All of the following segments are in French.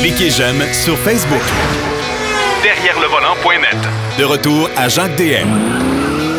Cliquez j'aime sur Facebook. Derrière le volant.net. De retour à Jacques DM.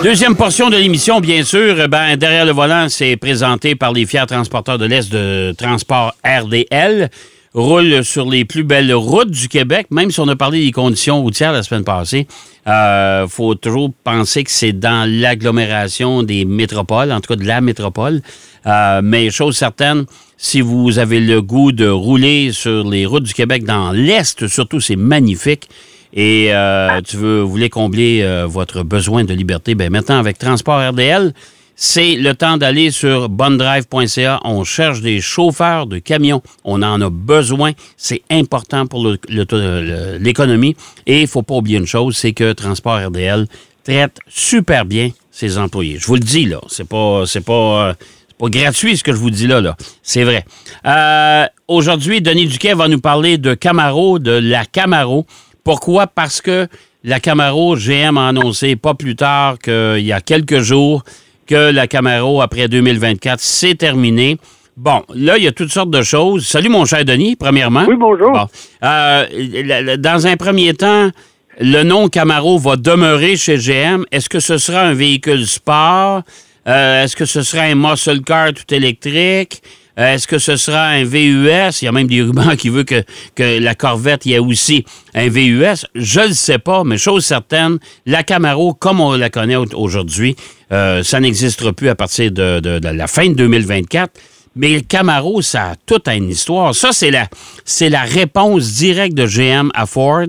Deuxième portion de l'émission, bien sûr. Ben, derrière le volant, c'est présenté par les fiers transporteurs de l'Est de Transport RDL. Roule sur les plus belles routes du Québec, même si on a parlé des conditions routières la semaine passée. Euh, faut toujours penser que c'est dans l'agglomération des métropoles, en tout cas de la métropole. Euh, mais chose certaine, si vous avez le goût de rouler sur les routes du Québec dans l'Est, surtout, c'est magnifique. Et euh, tu veux, voulez combler euh, votre besoin de liberté, ben maintenant avec Transport RDL, c'est le temps d'aller sur bondrive.ca. On cherche des chauffeurs de camions. On en a besoin. C'est important pour le- l'économie. Et il faut pas oublier une chose, c'est que Transport RDL traite super bien ses employés. Je vous le dis, là. C'est pas, c'est pas, euh, pas gratuit ce que je vous dis là, là. C'est vrai. Euh, aujourd'hui, Denis Duquet va nous parler de Camaro, de la Camaro. Pourquoi? Parce que la Camaro, GM a annoncé pas plus tard qu'il y a quelques jours que la Camaro, après 2024, c'est terminé. Bon, là, il y a toutes sortes de choses. Salut, mon cher Denis, premièrement. Oui, bonjour. Bon. Euh, dans un premier temps, le nom Camaro va demeurer chez GM. Est-ce que ce sera un véhicule sport? Euh, Est-ce que ce sera un muscle car tout électrique? Euh, Est-ce que ce sera un VUS? Il y a même des rubans qui veulent que, que la Corvette, y a aussi un VUS. Je ne sais pas, mais chose certaine, la Camaro, comme on la connaît au- aujourd'hui, euh, ça n'existera plus à partir de, de- de la fin de 2024. Mais le Camaro, ça a toute une histoire. Ça, c'est la, c'est la réponse directe de GM à Ford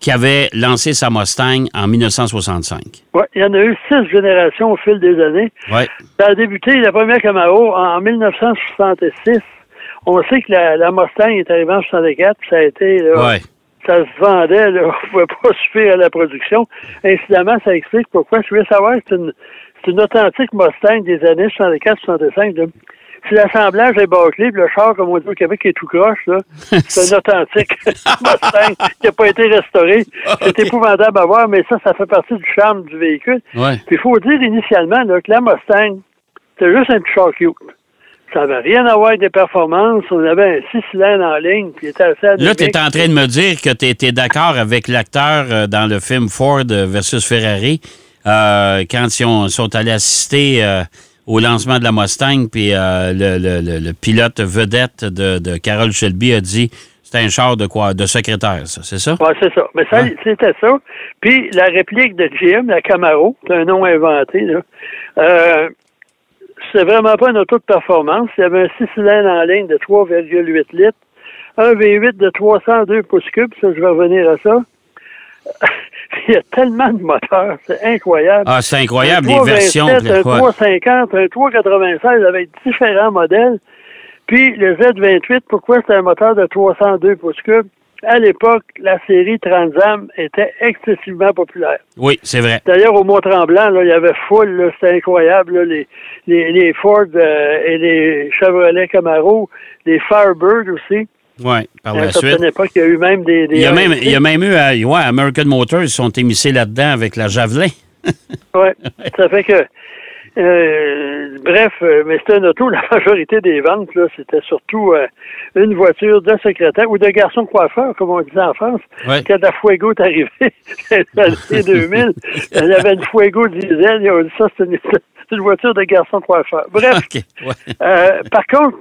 qui avait lancé sa Mustang en 1965. Ouais, il y en a eu six générations au fil des années. Ouais. Ça a débuté, la première Camaro, en 1966. On sait que la, la Mustang est arrivée en 64, puis ça a été... là, Ouais. Ça se vendait, là, on pouvait pas suffire à la production. Incidemment, ça explique pourquoi. Je voulais savoir, c'est une, c'est une authentique Mustang des années 64-65. Si l'assemblage est bâclé, puis le char, comme on dit au Québec, est tout croche, là, c'est une authentique Mustang qui n'a pas été restaurée. C'est épouvantable à voir, mais ça, ça fait partie du charme du véhicule. Ouais. Puis il faut dire initialement là, que la Mustang, c'était juste un petit char cute. Ça n'avait rien à voir avec des performances. On avait un six cylindres en ligne, puis il était assez Là, tu es en train de me dire que tu étais d'accord avec l'acteur euh, dans le film Ford versus Ferrari euh, quand ils ont- sont allés assister euh, au lancement de la Mustang, puis euh, le, le- le- le pilote vedette de, de Carol Shelby a dit c'était un char de quoi de secrétaire, ça, c'est ça? Ouais, c'est ça. Mais ça, Ouais. c'était ça. Puis la réplique de GM, la Camaro, c'est un nom inventé, là. Euh, c'est vraiment pas une auto de performance. Il y avait un 6 cylindres en ligne de 3,8 litres, un V8 de 302 pouces cubes, ça, je vais revenir à ça. Il y a tellement de moteurs, c'est incroyable. Ah, c'est incroyable, les versions. 327, un ouais. 350, un 396 avec différents modèles. Puis le Z28, pourquoi c'est un moteur de 302 pouces cubes? À l'époque, la série Transam était excessivement populaire. Oui, c'est vrai. D'ailleurs, au Mont-Tremblant, il y avait foule, c'était incroyable, là, les, les, les Ford euh, et les Chevrolet Camaro, les Firebird aussi. Oui, par la certaine suite. époque, il y a eu même des... des Il y, a même, il y a même eu, euh, ouais, American Motors, ils sont émissés là-dedans avec la Javelin. Ouais. Ça fait que, euh, bref, euh, mais c'était une auto, la majorité des ventes, là, c'était surtout euh, une voiture de secrétaire ou de garçon coiffeur, comme on disait en France. Ouais. Quand la Fuego est arrivée, dans les 2000, il y avait une Fuego diesel, ils ont dit ça, c'est une, voiture de garçon coiffeur. Bref. Ouais. euh, par contre,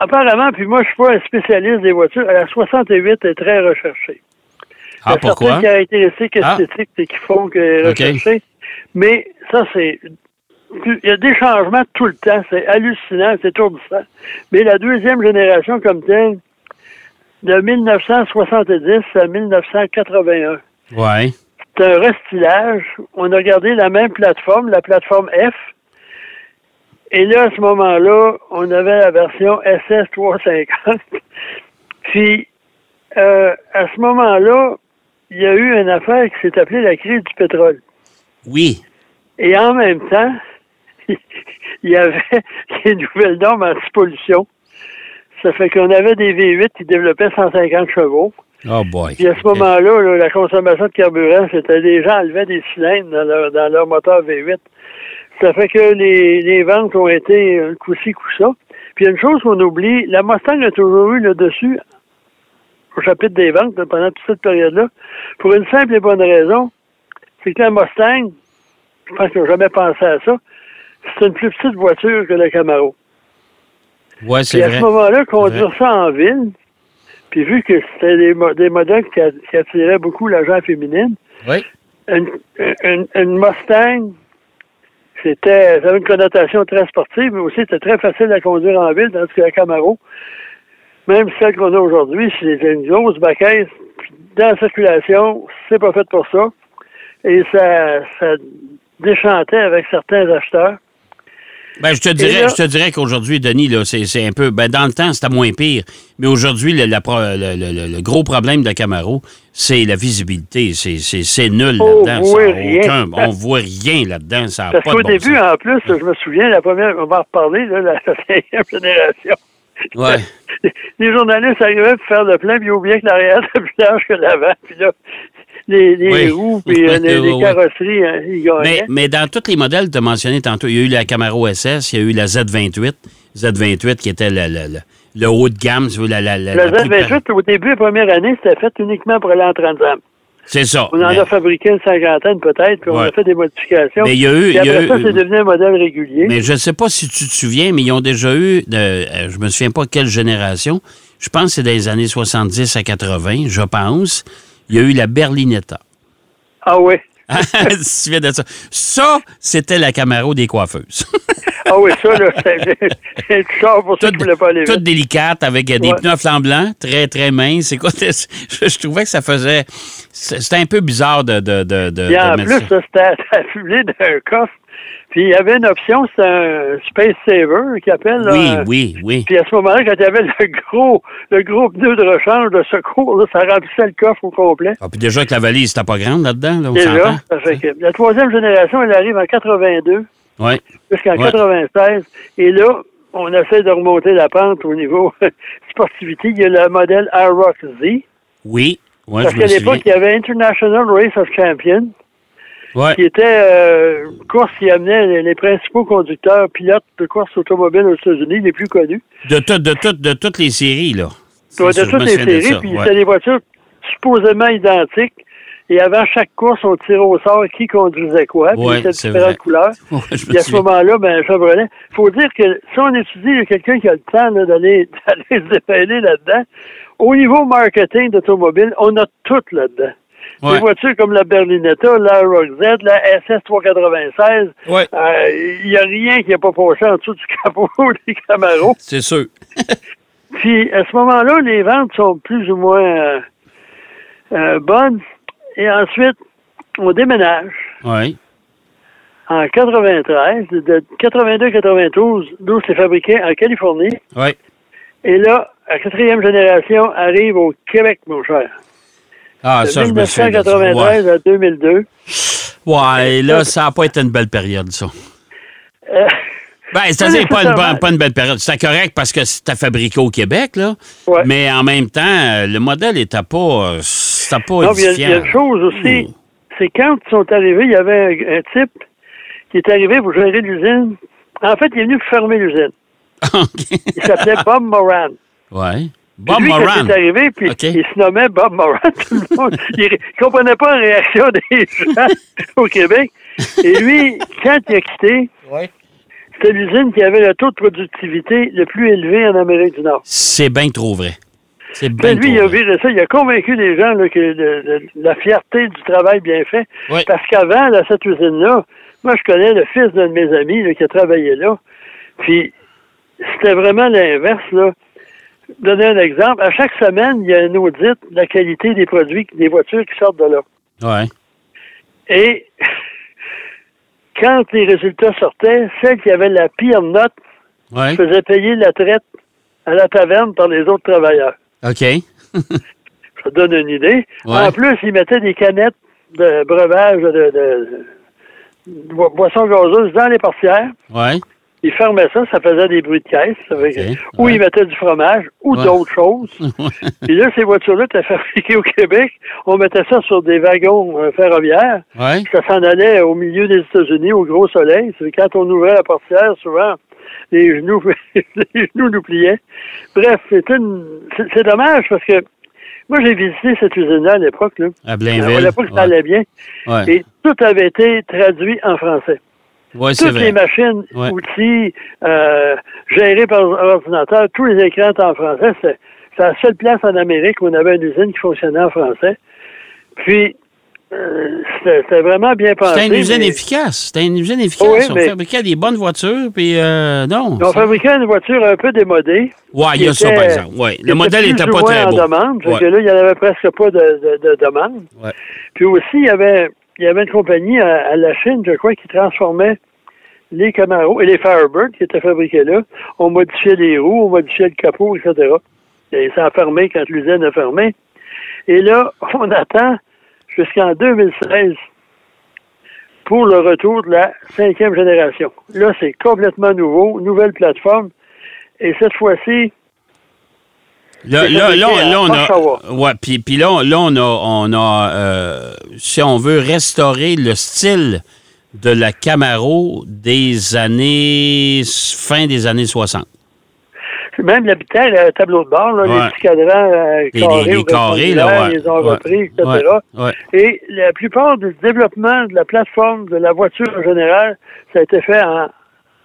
apparemment, puis moi, je suis pas un spécialiste des voitures, la 68 est très recherchée. Ah, Il y a pourquoi? certaines caractéristiques Ah. esthétiques qui font qu'elle est recherchée. Mais ça, c'est. Il y a des changements tout le temps. C'est hallucinant, c'est étourdissant. Mais la deuxième génération comme telle, de 1970 à 1981, Ouais. c'est un restylage. On a gardé la même plateforme, la plateforme F. Et là, à ce moment-là, on avait la version SS 350. Puis, euh, à ce moment-là, il y a eu une affaire qui s'est appelée la crise du pétrole. Oui. Et en même temps, il y avait des nouvelles normes anti-pollution. Ça fait qu'on avait des V8 qui développaient 150 chevaux. Oh boy. Puis à ce moment-là, là, la consommation de carburant, c'était les gens enlevaient des cylindres dans leur, dans leur moteur V8. Ça fait que les, les ventes ont été un coup-ci, coup-ça. Puis il y a une chose qu'on oublie, la Mustang a toujours eu le dessus au chapitre des ventes pendant toute cette période-là, pour une simple et bonne raison, c'est que la Mustang, je pense qu'ils n'ont jamais pensé à ça, c'est une plus petite voiture que le Camaro. Ouais, Puis c'est à vrai. ce moment-là, conduire ça en ville, puis vu que c'était des, mo- des modèles qui, attiraient beaucoup la gente féminine, Oui. une, une, une Mustang, c'était, ça avait une connotation très sportive, mais aussi c'était très facile à conduire en ville, tandis que la Camaro, même celle qu'on a aujourd'hui, c'est une grosse baquette, dans la circulation, c'est pas fait pour ça. Et ça, ça déchantait avec certains acheteurs. Ben, je te dirais, là- je te dirais qu'aujourd'hui, Denis, là, c'est, un peu. Ben, dans le temps, c'était moins pire. Mais aujourd'hui, le, gros problème de Camaro, c'est la visibilité. C'est, nul On là-dedans. on voit rien là-dedans. Ça Parce qu'au bon début, sens. en plus, je me souviens, la première, on va en reparler, là, la cinquième génération. Ouais. Les journalistes arrivaient pour faire le plein, puis ils oubliaient que l'arrière était plus large que l'avant. Puis là, Oui. roues, puis euh, Oui, oui. carrosseries, hein, ils. Mais, mais dans tous les modèles que tu as mentionnés tantôt, il y a eu la Camaro SS, il y a eu la Z28. Z28 qui était le, le, le- le haut de gamme. si vous voulez, La, la, la- Le la plus- Z28, au début, la première année, c'était fait uniquement pour aller en Transam. C'est ça. On en Mais- a fabriqué une cinquantaine peut-être, puis on a fait des modifications. Mais il y a eu- Puis il y a après eu- ça, c'est devenu un modèle régulier. Mais je ne sais pas si tu te souviens, mais ils ont déjà eu, de, euh, je me souviens pas quelle génération, je pense que c'est des années 70 à 80, je pense, il y a eu la Berlinetta. Ah oui. tu te souviens de ça? Ça, c'était la Camaro des coiffeuses. Ah oui, ça, là, c'est pour ça que je voulais pas aller toute délicate, avec des Ouais. pneus flancs blancs, très, très minces. Écoute, je, je trouvais que ça faisait... C'était un peu bizarre de, de, de, de- Puis en de plus, ça. ça, c'était affublé d'un coffre. Puis il y avait une option, c'était un Space Saver qui appelle. là, Oui, un- oui, oui. Puis à ce moment-là, quand il y avait le gros, le gros pneu de rechange de secours, là, ça remplissait le coffre au complet. Ah, puis déjà que la valise, c'était pas grande là-dedans, là, on Déjà, ça fait que la troisième génération, elle arrive en 82 Oui. jusqu'en Ouais. 96. Et là, on essaie de remonter la pente au niveau sportivité. Il y a le modèle Aerox Z. Oui. Oui, Parce qu'à l'époque, il y avait International Race of Champions, Ouais. qui était euh, une course qui amenait les, les principaux conducteurs, pilotes de courses automobiles aux États-Unis, les plus connus. De, tout- de, tout- de toutes les séries, là. De toutes les séries, puis ouais. c'était des voitures supposément identiques. Et avant chaque course, on tirait au sort qui conduisait quoi, puis c'était différentes vrai. couleurs. Puis à ce moment-là, ben, Chevrolet, faut dire que si on étudie quelqu'un qui a le temps d'aller se dépeler là-dedans, au niveau marketing d'automobile, on a tout là-dedans. Ouais. Des voitures comme la Berlinetta, la Z, la SS 396, Ouais. euh, il n'y a rien qui n'a pas passé en dessous du capot des Camaro. C'est sûr. Puis à ce moment-là, les ventes sont plus ou moins euh, euh, bonnes. Et ensuite, on déménage Oui. en 93, de 82-92, d'où c'est fabriqué en Californie. Oui. Et là, la quatrième génération arrive au Québec, mon cher. Ah, De ça, je me souviens. de ça. 1993 à 2002. Ouais. là, ça n'a pas été une belle période, ça. Euh, Ben, c'est-à-dire pas une, pas belle période. C'était correct parce que c'était fabriqué au Québec, là. Ouais. Mais en même temps, euh, le modèle n'était pas, euh, pas non, il y a- y, une chose aussi, Hmm. c'est quand ils sont arrivés, il y avait un, un type qui est arrivé pour gérer l'usine. En fait, il est venu fermer l'usine. Il s'appelait Bob Moran. Ouais. Bob lui, Moran. quand il est arrivé, puis il se nommait Bob Moran, tout le monde. Il ne comprenait pas la réaction des gens au Québec. Et lui, quand il a quitté, c'était l'usine qui avait le taux de productivité le plus élevé en Amérique du Nord. C'est bien trop vrai. C'est bien lui, trop il a viré ça, il a convaincu les gens là, que le- le- la fierté du travail bien fait. Parce qu'avant, là, cette usine-là, moi, je connais le fils d'un de mes amis là, qui a travaillé là. Puis, c'était vraiment l'inverse. là. Donner un exemple. À chaque semaine, il y a un audit de la qualité des produits, des voitures qui sortent de là. Ouais. Et quand les résultats sortaient, celle qui avait la pire note Ouais. faisait payer la traite à la taverne par les autres travailleurs. OK. Ça donne une idée. Ouais. En plus, ils mettaient des canettes de breuvage de, de- de- de bo- boissons gazeuses dans les portières. Ouais. Ils fermaient ça, ça faisait des bruits de caisse. Ou ouais. ils mettaient du fromage ou Ouais. d'autres choses. Puis là, ces voitures-là étaient fabriquées au Québec. On mettait ça sur des wagons euh, ferroviaires. Ouais. Ça s'en allait au milieu des États-Unis, au gros soleil. Quand on ouvrait la portière, souvent, les genoux, les genoux nous pliaient. Bref, c'est une, c'est dommage parce que moi, j'ai visité cette usine-là à l'époque. Là. À À Blainville. l'époque, ça allait bien. Et tout avait été traduit en français. Ouais, Toutes vrai. les machines, Ouais. outils, euh, gérés par ordinateur, tous les écrans étaient en français. C'est la seule place en Amérique où on avait une usine qui fonctionnait en français. Puis, euh, c'était vraiment bien pensé. C'était une usine mais efficace. C'était une usine efficace. Oui, on mais- fabriquait des bonnes voitures, puis euh, non. On fabriquait une voiture un peu démodée. Ouais, il y a ça, par exemple. Ouais. Le modèle n'était pas très en beau. demande. Fait Ouais. que là, il n'y en avait presque pas de, de, de demande. Ouais. Puis aussi, il y avait, il y avait une compagnie à, la Chine, je crois, qui transformait les Camaro et les Firebird qui étaient fabriqués là. On modifiait les roues, on modifiait le capot, etc. Et ça a fermé quand l'usine a fermé. Et là, on attend jusqu'en 2016 pour le retour de la cinquième génération. Là, c'est complètement nouveau, nouvelle plateforme. Et cette fois-ci, Là, là, là, on a. Ouais, puis, puis là, là, on a, on a euh, si on veut restaurer le style de la Camaro des années. fin des années 60. Même l'habitat, le tableau de bord, là, Ouais. les petits cadrans euh, Les- carrés, les- les ou carrés, là, ouais. ils ont Ouais. repris, etc. Et la plupart du développement de la plateforme de la voiture en général, ça a été fait en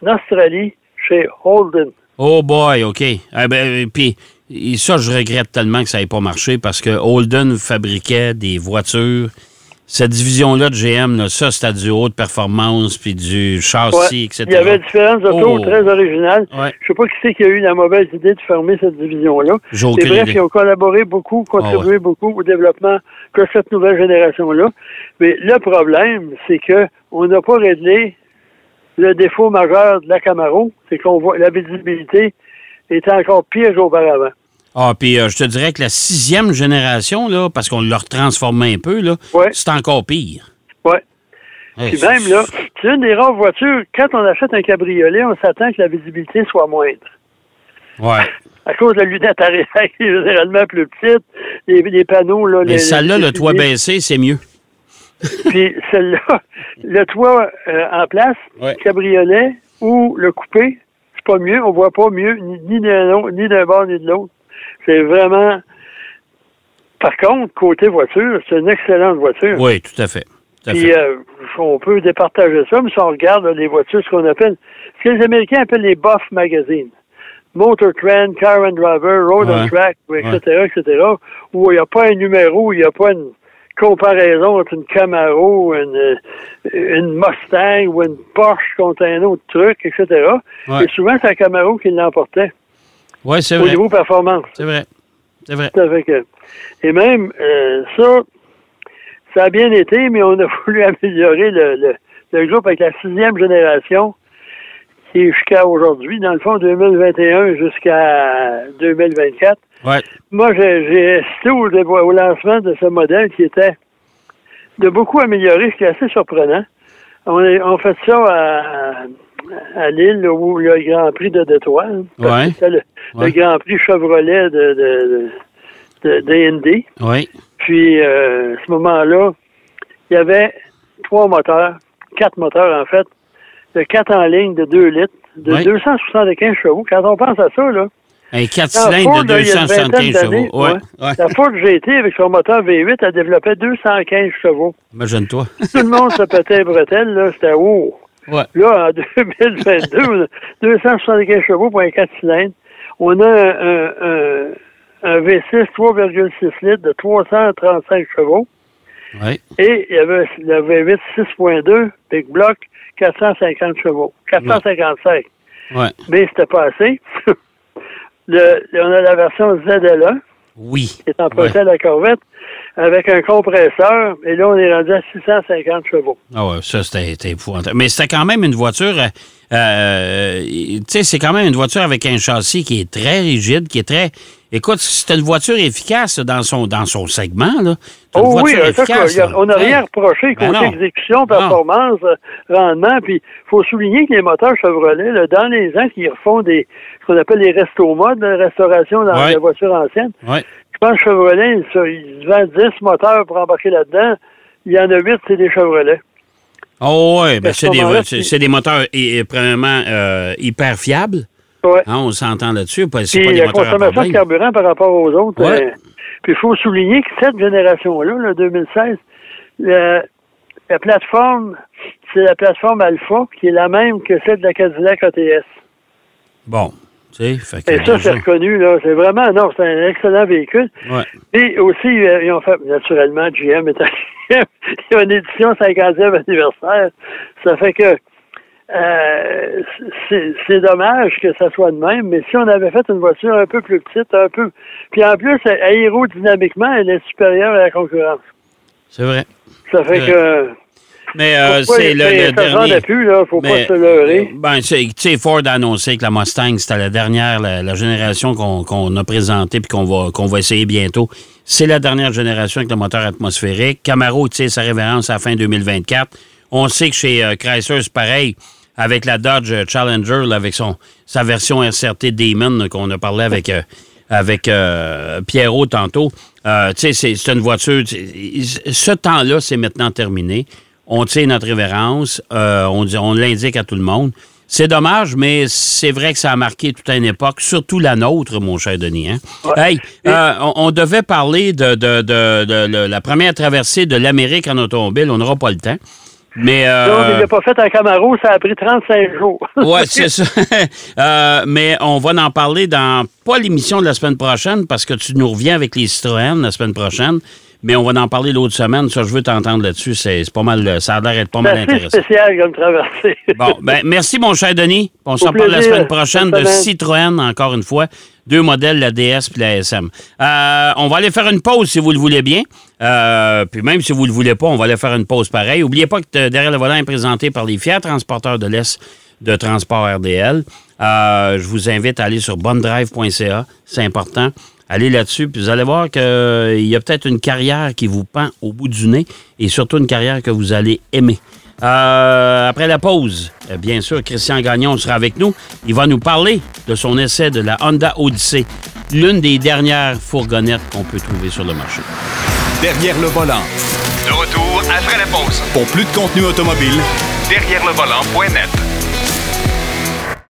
Australie, chez Holden. Oh boy, OK. Eh ben, puis et ça, je regrette tellement que ça n'ait pas marché parce que Holden fabriquait des voitures. Cette division-là de GM, là, ça, c'était du haute performance, puis du châssis, Ouais. etc. Il y avait différentes autos Oh. très originales. Ouais. Je sais pas qui c'est qui a eu la mauvaise idée de fermer cette division-là. Et bref, idée. ils ont collaboré beaucoup, contribué beaucoup au développement de cette nouvelle génération-là. Mais le problème, c'est que on n'a pas réglé le défaut majeur de la Camaro, c'est qu'on voit la visibilité était encore pire qu'auparavant. Ah, puis euh, je te dirais que la sixième génération, là, parce qu'on l'a retransformé un peu, là, Ouais. c'est encore pire. Ouais. Hey, Puis même là, c'est une des rares voitures, quand on achète un cabriolet, on s'attend que la visibilité soit moindre. Ouais. À cause de la lunette arrière qui est généralement plus petite, les, les panneaux, là. Mais celle-là, le toit baissé, c'est mieux. Puis celle-là, le toit euh, en place, Ouais. cabriolet ou le coupé, pas mieux. On voit pas mieux ni, d'un ni d'un bord ni de l'autre. C'est vraiment. Par contre, côté voiture, c'est une excellente voiture. Oui, tout à fait. Tout à Puis fait. euh, on peut départager ça, mais si on regarde là, les voitures, ce qu'on appelle, ce que les Américains appellent les Buff Magazines. Motor Trend, Car and Driver, Road Ouais. and Track, etc., etc., où il n'y a pas un numéro, il n'y a pas une comparaison entre une Camaro, une, euh, une Mustang ou une Porsche contre un autre truc, etc. Ouais. Et souvent, c'est la Camaro qui l'emportait Oui, c'est au vrai. niveau performance. C'est vrai. C'est vrai. Que- et même euh, ça, ça a bien été, mais on a voulu améliorer le, le, le groupe avec la sixième génération qui est jusqu'à aujourd'hui, dans le fond, 2021 jusqu'à 2024. Ouais. Moi, j'ai assisté au, au lancement de ce modèle qui était de beaucoup améliorer, ce qui est assez surprenant. On, est, on fait ça à, à Lille, où il y a le Grand Prix de Détroit. hein, Ouais. le. Grand Prix Chevrolet de, de, de, de DND. Oui. Puis, euh, à ce moment-là, il y avait trois moteurs, quatre moteurs en fait, de quatre en ligne de 2 litres, de Ouais. 275 chevaux. Quand on pense à ça, là, Un 4 dans cylindres de là, il y a une 275 vingtaine d'années, chevaux. Ouais. ouais. ouais. la Ford GT, avec son moteur V8, elle développait 215 chevaux. Imagine-toi. Tout le monde se pétait les bretelles, là, c'était haut. Ouais. Là, en 2022, on a 275 chevaux pour un 4 cylindres. On a un, un, un, un V6 3,6 litres de 335 chevaux. Oui. Et il y avait le V8 6.2, Big Block, 450 chevaux. 455. Ouais. Mais c'était pas assez. le, on a la version ZLA, Oui. qui est empruntée à la Corvette, avec un compresseur. Et là, on est rendu à 650 chevaux. Ah ouais, ça, c'était c'était épouvantable. Mais c'était quand même une voiture, euh, euh, tu sais, c'est quand même une voiture avec un châssis qui est très rigide, qui est très... Écoute, c'était une voiture efficace dans son, dans son segment, là. Une Oh oui, voiture euh, ça, efficace, on n'a rien reproché Ben côté non. exécution, performance, euh, rendement. Puis, il faut souligner que les moteurs Chevrolet, là, dans les ans qui refont des ce qu'on appelle les resto-modes, la restauration dans Ouais. les voitures anciennes, Ouais. je pense que Chevrolet, ils vendent 10 moteurs pour embarquer là-dedans. Il y en a 8, c'est des Chevrolet. Oh ouais, ben c'est des, des moteurs, et, et, premièrement, euh, hyper fiables. Ouais. Hein, on s'entend là-dessus. C'est Puis pas la à consommation de carburant par rapport aux autres. Ouais. euh, Puis il faut souligner que cette génération-là, le 2016, la, la plateforme, c'est la plateforme Alpha, qui est la même que celle de la Cadillac ATS. Bon. Fait Et ça, c'est reconnu, là. C'est vraiment, non, c'est un excellent véhicule. Ouais. Et aussi, euh, ils ont fait, naturellement, GM est un il y a une édition 50e anniversaire. Ça fait que euh, c'est dommage que ça soit de même, mais si on avait fait une voiture un peu plus petite, un peu. Puis en plus, aérodynamiquement, elle est supérieure à la concurrence. C'est vrai. Ça fait Euh, que. Mais euh, c'est le, le dernier. plus, là. Faut Mais, pas se leurrer. Ben, c'est- tu sais, Ford a annoncé que la Mustang, c'était la dernière, la, la génération qu'on qu'on a présentée puis qu'on va, qu'on va essayer bientôt. C'est la dernière génération avec le moteur atmosphérique. Camaro, tu sais, sa révérence à la fin 2024. On sait que chez euh, Chrysler, c'est pareil. Avec la Dodge Challenger, là, avec son, sa version SRT Demon qu'on a parlé avec, euh, avec euh, Pierrot tantôt. Euh, tu sais, c'est- c'est une voiture. Ce temps-là, c'est maintenant terminé. On tient notre révérence. euh, on l'indique à tout le monde. C'est dommage, mais c'est vrai que ça a marqué toute une époque, surtout la nôtre, mon cher Denis. hein? Hey, euh, on, on devait parler de- de- de la première traversée de l'Amérique en automobile. On n'aura pas le temps. Mais, euh, Donc, il l'a pas fait en Camaro, ça a pris 35 jours. Ouais, c'est ça. Euh, mais on va en parler dans pas l'émission de la semaine prochaine parce que tu nous reviens avec les Citroën la semaine prochaine. Mais on va en parler l'autre semaine. Ça, je veux t'entendre là-dessus. C'est c'est pas mal. Ça a l'air d'être pas C'est mal intéressant. spécial comme traversée. Bon, ben merci, mon cher Denis. On s'en parle la semaine prochaine de. Citroën, encore une fois. Deux modèles, la DS puis la SM. Euh, on va aller faire une pause si vous le voulez bien. Euh, puis même si vous le voulez pas, on va aller faire une pause pareil. N'oubliez pas que euh, derrière le volant est présenté par les fiers transporteurs de l'Est de Transport RDL. Euh, je vous invite à aller sur bondrive.ca. C'est important. Allez là-dessus, puis vous allez voir qu'il y a peut-être une carrière qui vous pend au bout du nez et surtout une carrière que vous allez aimer. Euh, après la pause, euh, bien sûr, Christian Gagnon sera avec nous. Il va nous parler de son essai de la Honda Odyssey, l'une des dernières fourgonnettes qu'on peut trouver sur le marché. Derrière le volant. De retour après la pause. Pour plus de contenu automobile, Derrière le volant.net.